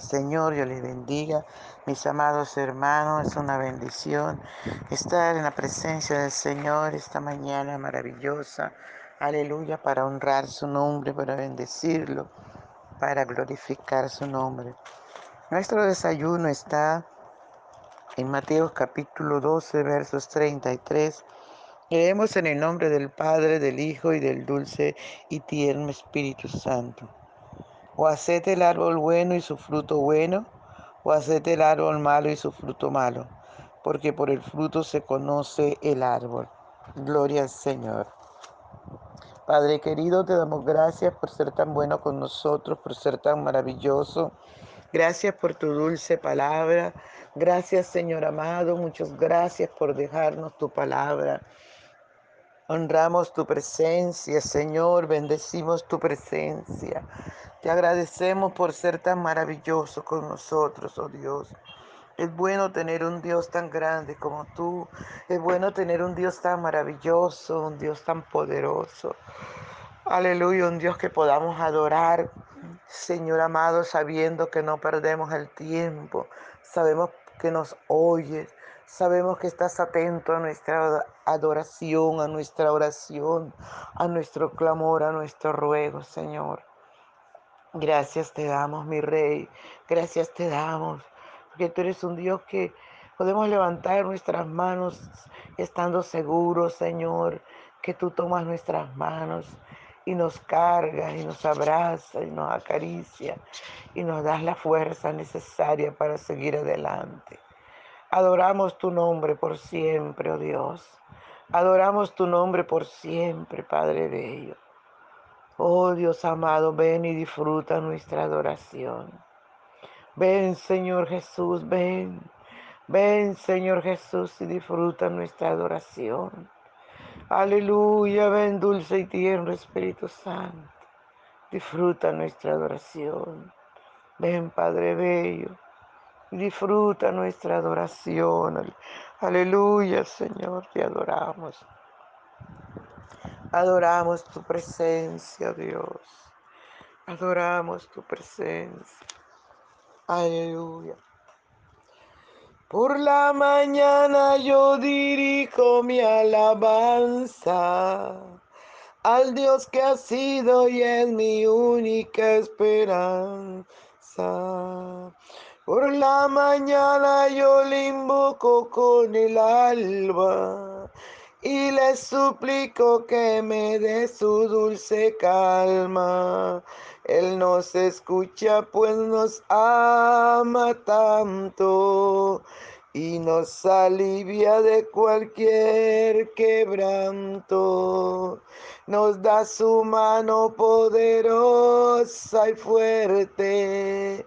Señor, yo les bendiga. Mis amados hermanos, es una bendición estar en la presencia del Señor esta mañana maravillosa. Aleluya, para honrar su nombre, para bendecirlo, para glorificar su nombre. Nuestro desayuno está en Mateo capítulo 12, versos 33. Leemos en el nombre del Padre, del Hijo y del dulce y tierno Espíritu Santo. O haced el árbol bueno y su fruto bueno, o haced el árbol malo y su fruto malo, porque por el fruto se conoce el árbol. Gloria al Señor. Padre querido, te damos gracias por ser tan bueno con nosotros, por ser tan maravilloso. Gracias por tu dulce palabra. Gracias, Señor amado. Muchas gracias por dejarnos tu palabra. Honramos tu presencia, Señor. Bendecimos tu presencia. Te agradecemos por ser tan maravilloso con nosotros, oh Dios. Es bueno tener un Dios tan grande como tú. Es bueno tener un Dios tan maravilloso, un Dios tan poderoso. Aleluya, un Dios que podamos adorar, Señor amado, sabiendo que no perdemos el tiempo. Sabemos que nos oyes. Sabemos que estás atento a nuestra adoración, a nuestra oración, a nuestro clamor, a nuestro ruego, Señor. Gracias te damos, mi rey. Gracias te damos. Porque tú eres un Dios que podemos levantar nuestras manos estando seguros, Señor, que tú tomas nuestras manos y nos cargas y nos abraza y nos acaricia y nos das la fuerza necesaria para seguir adelante. Adoramos tu nombre por siempre, oh Dios. Adoramos tu nombre por siempre, Padre Bello. Oh Dios amado, ven y disfruta nuestra adoración. Ven, Señor Jesús, ven. Ven, Señor Jesús, y disfruta nuestra adoración. Aleluya, ven, dulce y tierno Espíritu Santo. Disfruta nuestra adoración. Ven, Padre Bello. Disfruta nuestra adoración. Aleluya, Señor, te adoramos. Adoramos tu presencia, Dios. Adoramos tu presencia. Aleluya. Por la mañana yo dirijo mi alabanza al Dios que ha sido y es mi única esperanza. Por la mañana yo le invoco con el alba y le suplico que me dé su dulce calma. Él nos escucha pues nos ama tanto y nos alivia de cualquier quebranto. Nos da su mano poderosa y fuerte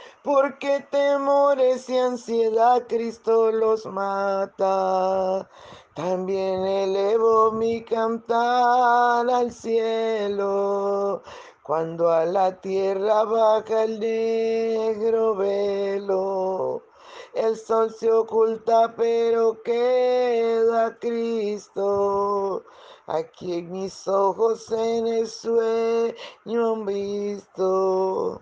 porque temores y ansiedad Cristo los mata. También elevo mi cantar al cielo cuando a la tierra baja el negro velo, el sol se oculta pero queda Cristo. Aquí en mis ojos en el sueño han visto.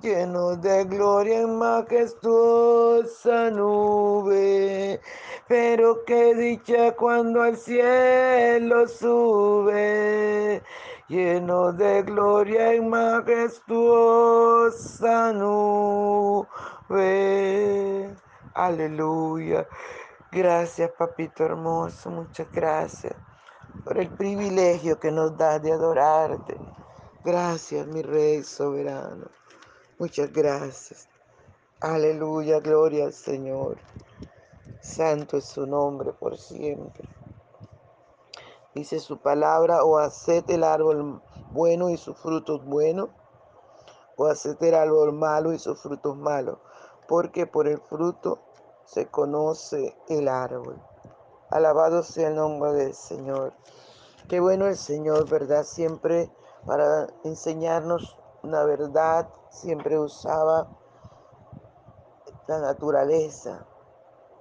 lleno de gloria en majestuosa nube. Pero qué dicha cuando al cielo sube, lleno de gloria en majestuosa nube. Aleluya. Gracias, papito hermoso, muchas gracias por el privilegio que nos da de adorarte. Gracias, mi Rey soberano. Muchas gracias. Aleluya, gloria al Señor. Santo es su nombre por siempre. Dice su palabra, o haced el árbol bueno y sus frutos buenos, o haced el árbol malo y sus frutos malos, porque por el fruto se conoce el árbol. Alabado sea el nombre del Señor. Qué bueno el Señor, ¿verdad? Siempre para enseñarnos una verdad, siempre usaba la naturaleza,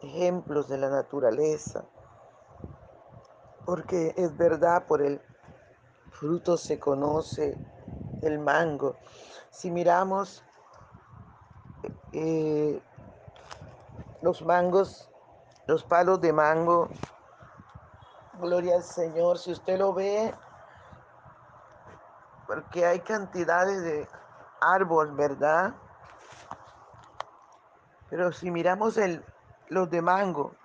ejemplos de la naturaleza, porque es verdad, por el fruto se conoce el mango. Si miramos eh, los mangos, los palos de mango, gloria al Señor, si usted lo ve, porque hay cantidades de árbol, ¿verdad? Pero si miramos el, los de mango,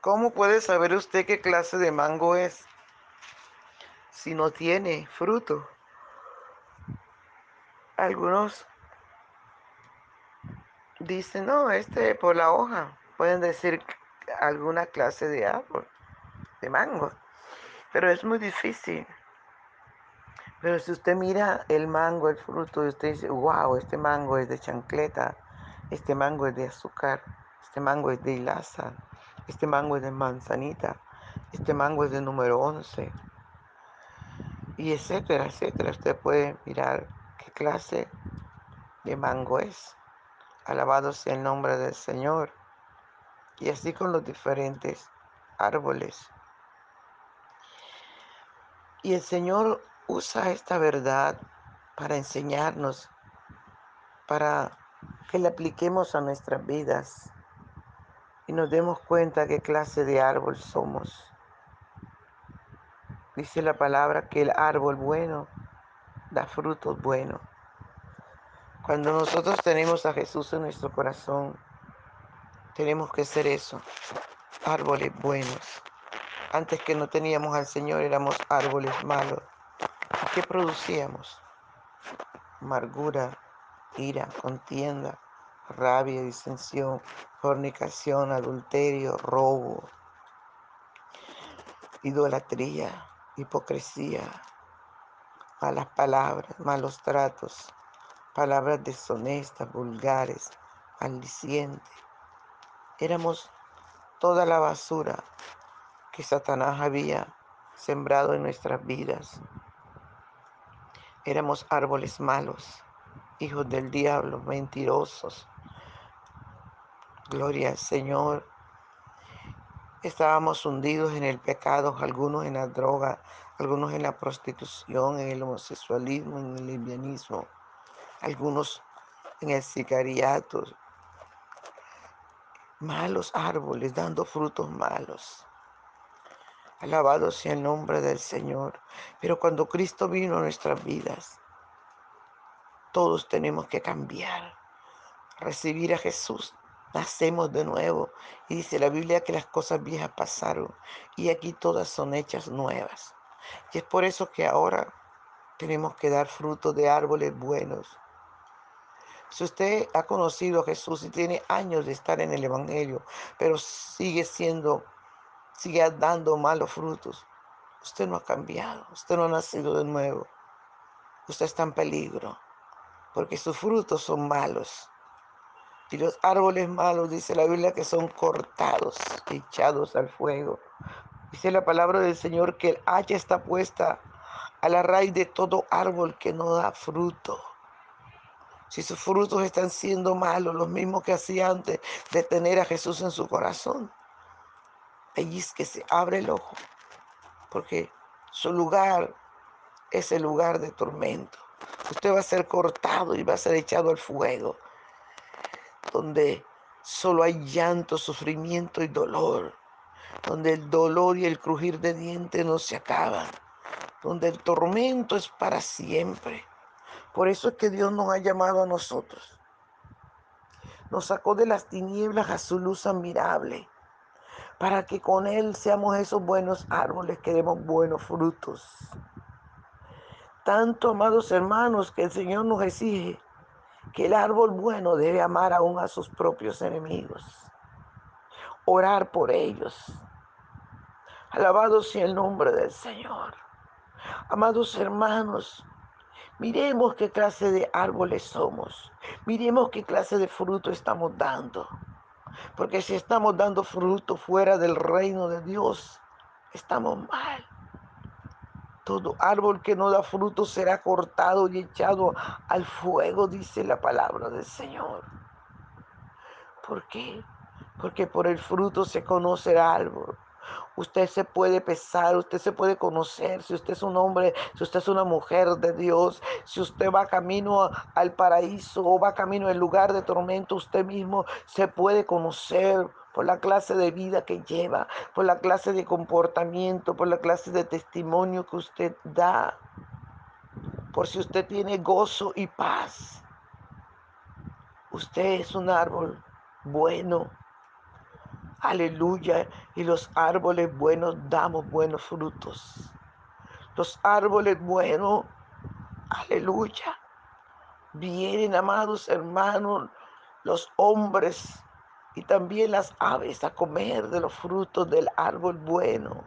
¿cómo puede saber usted qué clase de mango es si no tiene fruto? Algunos dicen, no, este por la hoja. Pueden decir alguna clase de árbol, de mango. Pero es muy difícil. Pero si usted mira el mango, el fruto, y usted dice, wow, este mango es de chancleta, este mango es de azúcar, este mango es de hilaza, este mango es de manzanita, este mango es de número 11, y etcétera, etcétera. Usted puede mirar qué clase de mango es. Alabado sea el nombre del Señor. Y así con los diferentes árboles. Y el Señor usa esta verdad para enseñarnos, para que la apliquemos a nuestras vidas y nos demos cuenta qué clase de árbol somos. Dice la palabra que el árbol bueno da frutos buenos. Cuando nosotros tenemos a Jesús en nuestro corazón, tenemos que ser eso, árboles buenos. Antes que no teníamos al Señor éramos árboles malos. ¿Qué producíamos? Amargura, ira, contienda, rabia, disensión, fornicación, adulterio, robo, idolatría, hipocresía, malas palabras, malos tratos, palabras deshonestas, vulgares, maldicientes. Éramos toda la basura que Satanás había sembrado en nuestras vidas. Éramos árboles malos, hijos del diablo, mentirosos. Gloria al Señor. Estábamos hundidos en el pecado, algunos en la droga, algunos en la prostitución, en el homosexualismo, en el lesbianismo, algunos en el sicariato. Malos árboles dando frutos malos. Alabado sea el nombre del Señor. Pero cuando Cristo vino a nuestras vidas, todos tenemos que cambiar, recibir a Jesús. Nacemos de nuevo. Y dice la Biblia que las cosas viejas pasaron y aquí todas son hechas nuevas. Y es por eso que ahora tenemos que dar frutos de árboles buenos. Si usted ha conocido a Jesús y tiene años de estar en el Evangelio, pero sigue siendo sigue dando malos frutos. Usted no ha cambiado, usted no ha nacido de nuevo. usted está en peligro, porque sus frutos son malos. Y los árboles malos, dice la Biblia, que son cortados, echados al fuego. Dice la palabra del Señor que el hacha está puesta a la raíz de todo árbol que no da fruto. Si sus frutos están siendo malos, los mismos que hacía antes de tener a Jesús en su corazón, allí es que se abre el ojo, porque su lugar es el lugar de tormento. Usted va a ser cortado y va a ser echado al fuego, donde solo hay llanto, sufrimiento y dolor, donde el dolor y el crujir de dientes no se acaban, donde el tormento es para siempre. Por eso es que Dios nos ha llamado a nosotros. Nos sacó de las tinieblas a su luz admirable, para que con Él seamos esos buenos árboles que demos buenos frutos. Tanto, amados hermanos, que el Señor nos exige que el árbol bueno debe amar aún a sus propios enemigos, orar por ellos. Alabado sea el nombre del Señor. Amados hermanos, miremos qué clase de árboles somos. Miremos qué clase de fruto estamos dando. Porque si estamos dando fruto fuera del reino de Dios, estamos mal. Todo árbol que no da fruto será cortado y echado al fuego, dice la palabra del Señor. ¿Por qué? Porque por el fruto se conoce el árbol. Usted se puede pesar, usted se puede conocer, si usted es un hombre, si usted es una mujer de Dios, si usted va camino al paraíso o va camino al lugar de tormento, usted mismo se puede conocer por la clase de vida que lleva, por la clase de comportamiento, por la clase de testimonio que usted da, por si usted tiene gozo y paz. Usted es un árbol bueno. Aleluya. Y los árboles buenos damos buenos frutos. Los árboles buenos, aleluya. Vienen, amados hermanos, los hombres y también las aves a comer de los frutos del árbol bueno.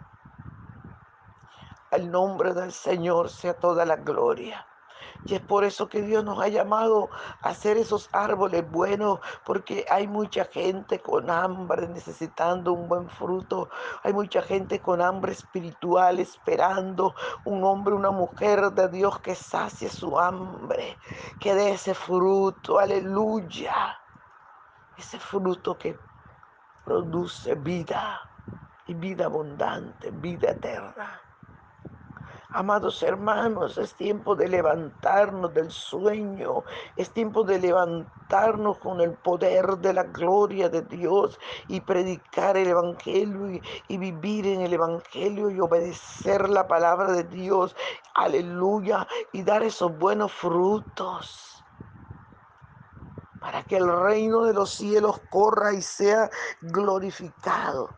Al nombre del Señor sea toda la gloria. Y es por eso que Dios nos ha llamado a hacer esos árboles buenos, porque hay mucha gente con hambre necesitando un buen fruto. Hay mucha gente con hambre espiritual esperando un hombre, una mujer de Dios que sacie su hambre, que dé ese fruto. Aleluya ese fruto que produce vida y vida abundante, vida eterna. Amados hermanos, es tiempo de levantarnos del sueño, es tiempo de levantarnos con el poder de la gloria de Dios y predicar el Evangelio y, vivir en el Evangelio y obedecer la palabra de Dios, aleluya, y dar esos buenos frutos para que el reino de los cielos corra y sea glorificado,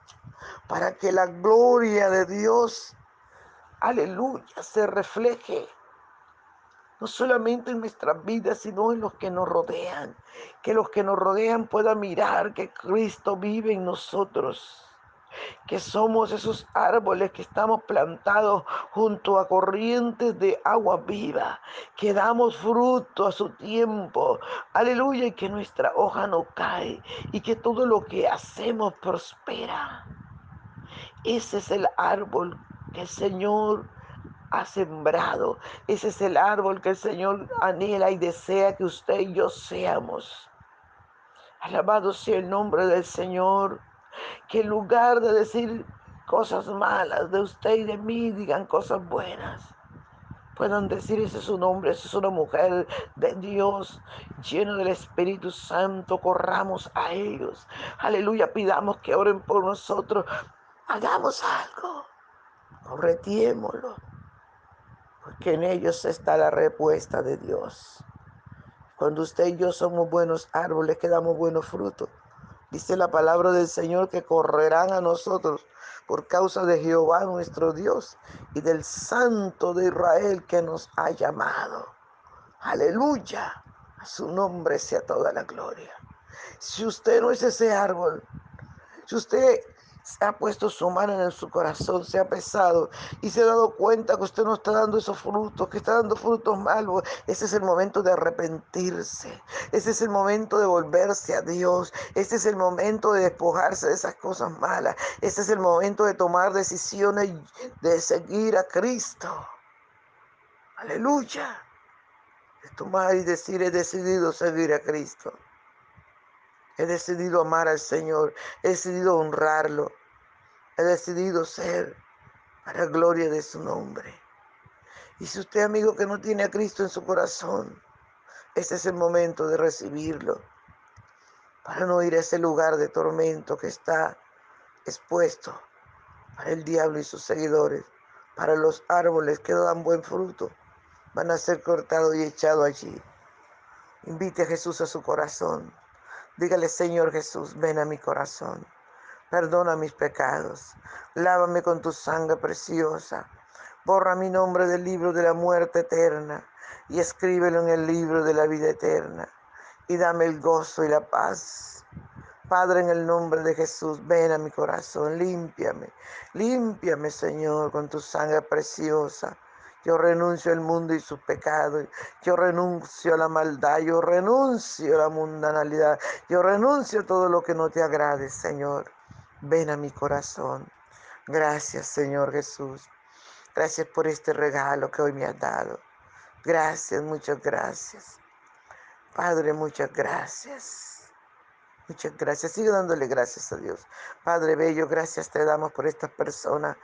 para que la gloria de Dios, aleluya, se refleje no solamente en nuestras vidas, sino en los que nos rodean, que los que nos rodean puedan mirar que Cristo vive en nosotros que somos esos árboles que estamos plantados junto a corrientes de agua viva, que damos fruto a su tiempo, aleluya, y que nuestra hoja no cae y que todo lo que hacemos prospera. Ese es el árbol que el Señor ha sembrado. Ese es el árbol que el Señor anhela y desea que usted y yo seamos. Alabado sea el nombre del Señor que en lugar de decir cosas malas de usted y de mí, digan cosas buenas. Puedan decir, ese es un hombre, esa es una mujer de Dios, lleno del Espíritu Santo, corramos a ellos. Aleluya, pidamos que oren por nosotros. Hagamos algo, corretiémoslo, porque en ellos está la respuesta de Dios. Cuando usted y yo somos buenos árboles que damos buenos frutos, Dice la palabra del Señor que correrán a nosotros por causa de Jehová nuestro Dios y del Santo de Israel que nos ha llamado. Aleluya. A su nombre sea toda la gloria. Si usted no es ese árbol, si usted se ha puesto su mano en su corazón, se ha pesado y se ha dado cuenta que usted no está dando esos frutos, que está dando frutos malos, ese es el momento de arrepentirse, ese es el momento de volverse a Dios, ese es el momento de despojarse de esas cosas malas, ese es el momento de tomar decisiones de seguir a Cristo. Aleluya. De tomar y decir, he decidido seguir a Cristo. He decidido amar al Señor. He decidido honrarlo. He decidido ser para gloria de su nombre. Y si usted, amigo, que no tiene a Cristo en su corazón, ese es el momento de recibirlo. Para no ir a ese lugar de tormento que está expuesto para el diablo y sus seguidores, para los árboles que dan buen fruto, van a ser cortados y echados allí. Invite a Jesús a su corazón. Dígale, Señor Jesús, ven a mi corazón. Perdona mis pecados. Lávame con tu sangre preciosa. Borra mi nombre del libro de la muerte eterna y escríbelo en el libro de la vida eterna. Y dame el gozo y la paz. Padre, en el nombre de Jesús, ven a mi corazón, límpiame. Límpiame, Señor, con tu sangre preciosa. Yo renuncio al mundo y sus pecados. Yo renuncio a la maldad. Yo renuncio a la mundanalidad. Yo renuncio a todo lo que no te agrade, Señor. Ven a mi corazón. Gracias, Señor Jesús. Gracias por este regalo que hoy me has dado. Gracias, muchas gracias. Padre, muchas gracias. Muchas gracias. Sigue dándole gracias a Dios. Padre Bello, gracias te damos por estas personas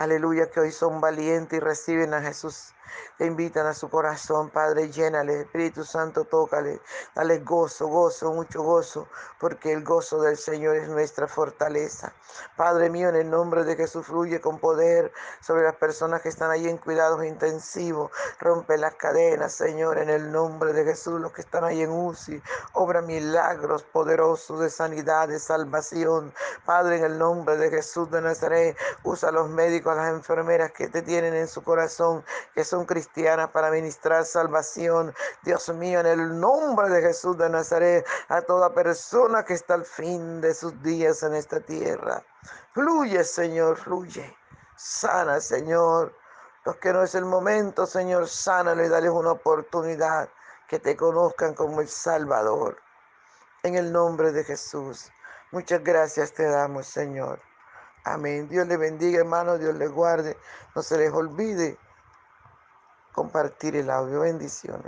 Aleluya, que hoy son valientes y reciben a Jesús. Te invitan a su corazón, Padre, llénale, Espíritu Santo, tócale, dale gozo, gozo, mucho gozo, porque el gozo del Señor es nuestra fortaleza. Padre mío, en el nombre de Jesús, fluye con poder sobre las personas que están ahí en cuidados intensivos. Rompe las cadenas, Señor, en el nombre de Jesús, los que están ahí en UCI. Obra milagros poderosos de sanidad, de salvación. Padre, en el nombre de Jesús de Nazaret, usa los médicos a las enfermeras que te tienen en su corazón, que son cristianas para ministrar salvación. Dios mío, en el nombre de Jesús de Nazaret, a toda persona que está al fin de sus días en esta tierra. Fluye, Señor, fluye. Sana, Señor. Los que no es el momento, Señor, sánalo y dale una oportunidad que te conozcan como el Salvador. En el nombre de Jesús. Muchas gracias te damos, Señor. Amén. Dios le bendiga, hermano. Dios le guarde. No se les olvide compartir el audio. Bendiciones.